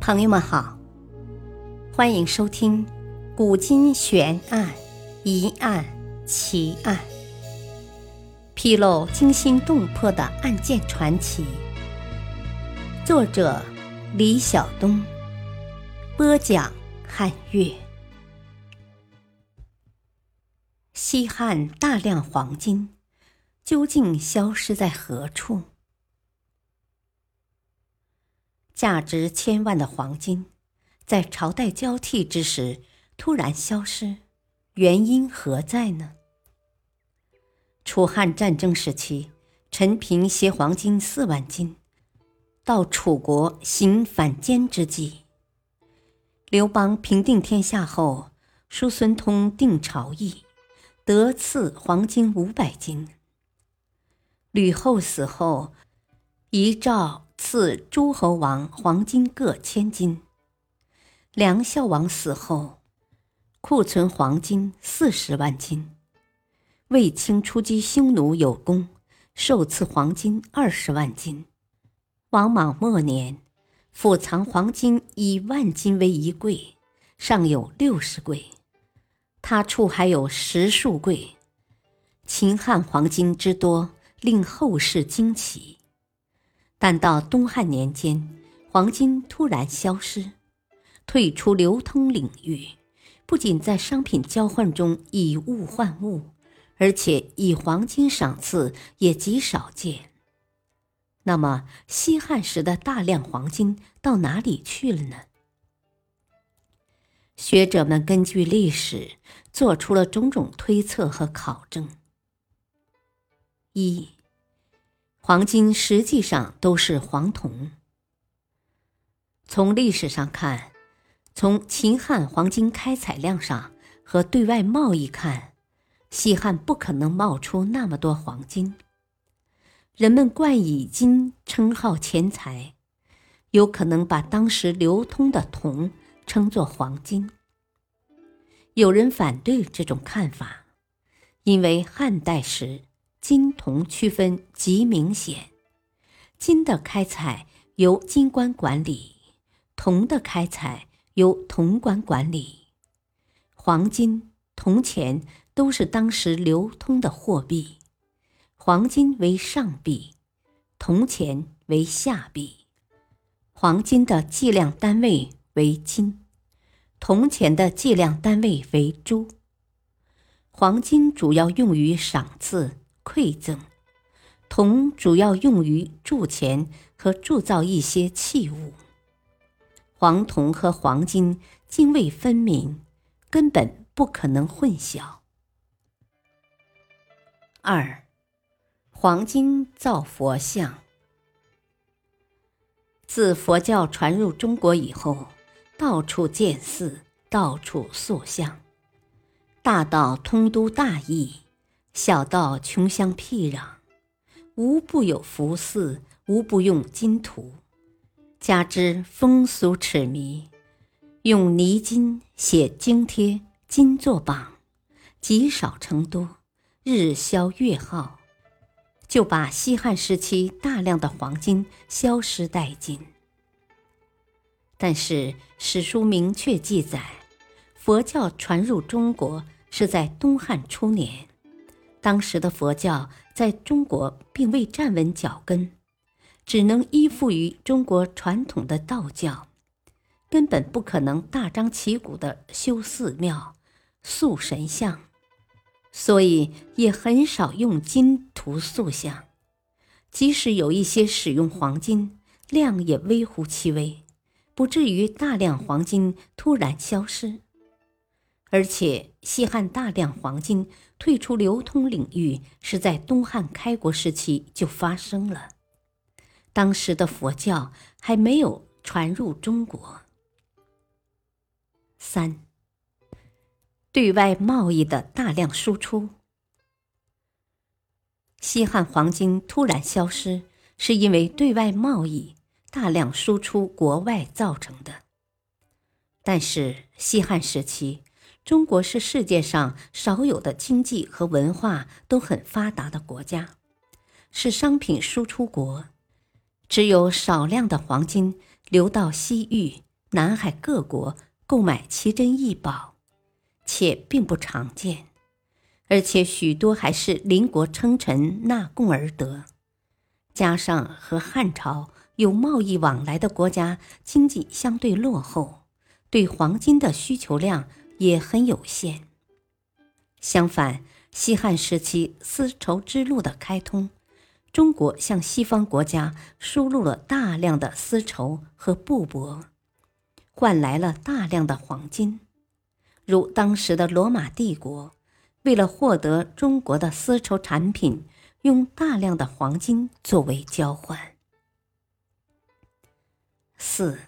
朋友们好，欢迎收听《古今悬案、疑案、奇案》，披露惊心动魄的案件传奇。作者：李晓东，播讲：汉月。西汉大量黄金究竟消失在何处？价值千万的黄金，在朝代交替之时突然消失，原因何在呢？楚汉战争时期，陈平携黄金四万斤到楚国行反间之计。刘邦平定天下后，叔孙通定朝议，得赐黄金五百斤。吕后死后，遗诏。赐诸侯王黄金各千斤。梁孝王死后，库存黄金四十万斤。卫青出击匈奴有功，受赐黄金二十万斤。王莽末年，府藏黄金以万斤为一柜，尚有六十柜，他处还有十数柜。秦汉黄金之多，令后世惊奇。但到东汉年间，黄金突然消失，退出流通领域，不仅在商品交换中以物换物，而且以黄金赏赐也极少见。那么，西汉时的大量黄金到哪里去了呢？学者们根据历史做出了种种推测和考证。一黄金实际上都是黄铜。从历史上看，从秦汉黄金开采量上和对外贸易看，西汉不可能冒出那么多黄金。人们冠以金称号钱财，有可能把当时流通的铜称作黄金。有人反对这种看法，因为汉代时。金铜区分极明显，金的开采由金官管理，铜的开采由铜官管理。黄金、铜钱都是当时流通的货币，黄金为上币，铜钱为下币。黄金的计量单位为斤，铜钱的计量单位为铢。黄金主要用于赏赐。馈赠铜主要用于铸钱和铸造一些器物。黄铜和黄金泾渭分明，根本不可能混淆。二，黄金造佛像。自佛教传入中国以后，到处建寺，到处塑像，大到通都大邑。小到穷乡僻壤，无不有福寺，无不用金图。加之风俗痴迷，用泥金写经贴，金作榜，积少成多，日消月耗，就把西汉时期大量的黄金消失殆尽。但是史书明确记载，佛教传入中国是在东汉初年。当时的佛教在中国并未站稳脚跟，只能依附于中国传统的道教，根本不可能大张旗鼓的修寺庙、塑神像，所以也很少用金涂塑像。即使有一些使用黄金，量也微乎其微，不至于大量黄金突然消失。而且，西汉大量黄金退出流通领域，是在东汉开国时期就发生了。当时的佛教还没有传入中国。三，对外贸易的大量输出。西汉黄金突然消失，是因为对外贸易大量输出国外造成的。但是，西汉时期。中国是世界上少有的经济和文化都很发达的国家，是商品输出国。只有少量的黄金流到西域、南海各国购买奇珍异宝，且并不常见，而且许多还是邻国称臣纳贡而得。加上和汉朝有贸易往来的国家经济相对落后，对黄金的需求量也很有限。相反，西汉时期丝绸之路的开通，中国向西方国家输入了大量的丝绸和布帛，换来了大量的黄金。如当时的罗马帝国，为了获得中国的丝绸产品。用大量的黄金作为交换。四，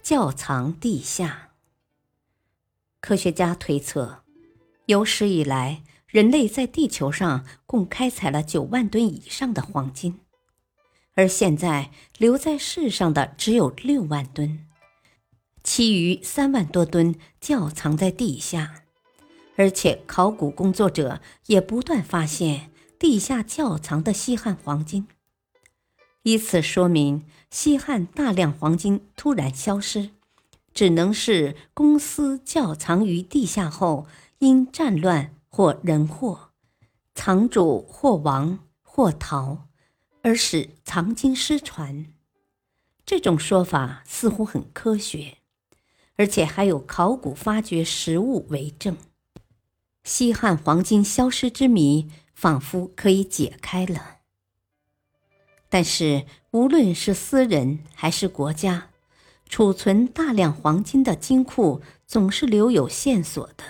窖藏地下。科学家推测，有史以来，人类在地球上共开采了九万吨以上的黄金，而现在留在世上的只有六万吨，其余三万多吨窖藏在地下，而且考古工作者也不断发现。地下窖藏的西汉黄金，以此说明西汉大量黄金突然消失，只能是公司窖藏于地下后，因战乱或人祸，藏主或亡或逃，而使藏经失传。这种说法似乎很科学，而且还有考古发掘实物为证。西汉黄金消失之谜。仿佛可以解开了，但是无论是私人还是国家，储存大量黄金的金库总是留有线索的，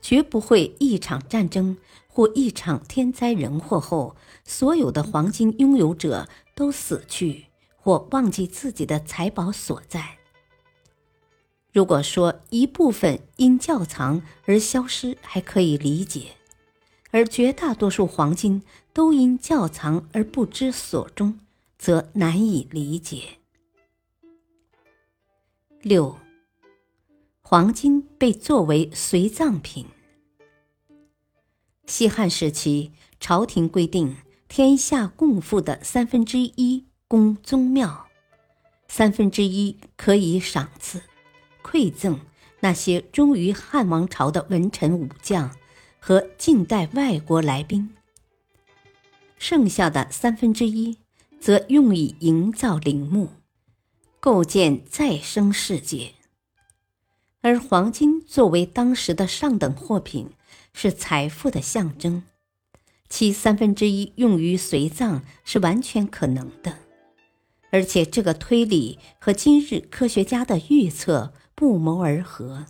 绝不会一场战争或一场天灾人祸后，所有的黄金拥有者都死去或忘记自己的财宝所在。如果说一部分因窖藏而消失，还可以理解。而绝大多数黄金都因窖藏而不知所终，则难以理解。六，黄金被作为随葬品。西汉时期，朝廷规定，天下共赋的三分之一供宗庙，三分之一可以赏赐、馈赠那些忠于汉王朝的文臣武将。和近代外国来宾，剩下的三分之一则用以营造陵墓，构建再生世界。而黄金作为当时的上等货品，是财富的象征，其三分之一用于随葬是完全可能的，而且这个推理和今日科学家的预测不谋而合。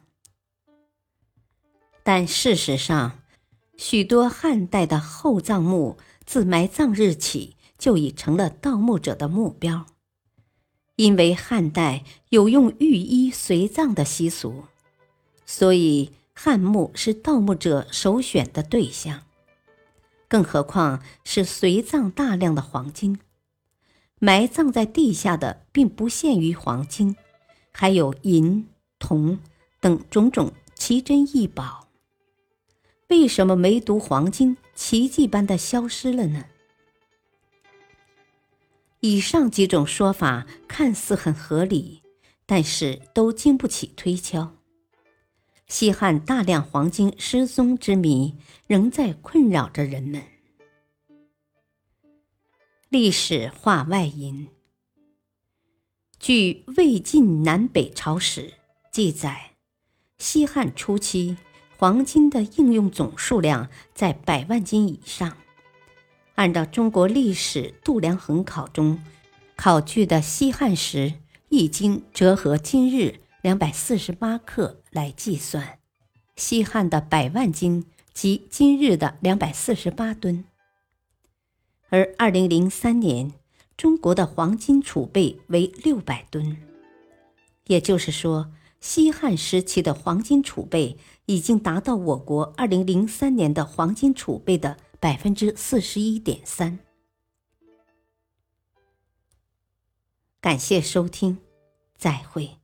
但事实上，许多汉代的厚葬墓自埋葬日起就已成了盗墓者的目标，因为汉代有用御衣随葬的习俗，所以汉墓是盗墓者首选的对象。更何况是随葬大量的黄金，埋葬在地下的并不限于黄金，还有银、铜等种种奇珍异宝。为什么梅毒黄金奇迹般的消失了呢？以上几种说法看似很合理，但是都经不起推敲。西汉大量黄金失踪之谜仍在困扰着人们。历史话外音：据《魏晋南北朝史》记载，西汉初期。黄金的应用总数量在百万斤以上。按照中国历史度量衡考中考据的西汉时一斤折合今日两百四十八克来计算，西汉的百万斤即今日的两百四十八吨。而二零零三年，中国的黄金储备为六百吨，也就是说。西汉时期的黄金储备已经达到我国二零零三年的黄金储备的百分之四十一点三。感谢收听，再会。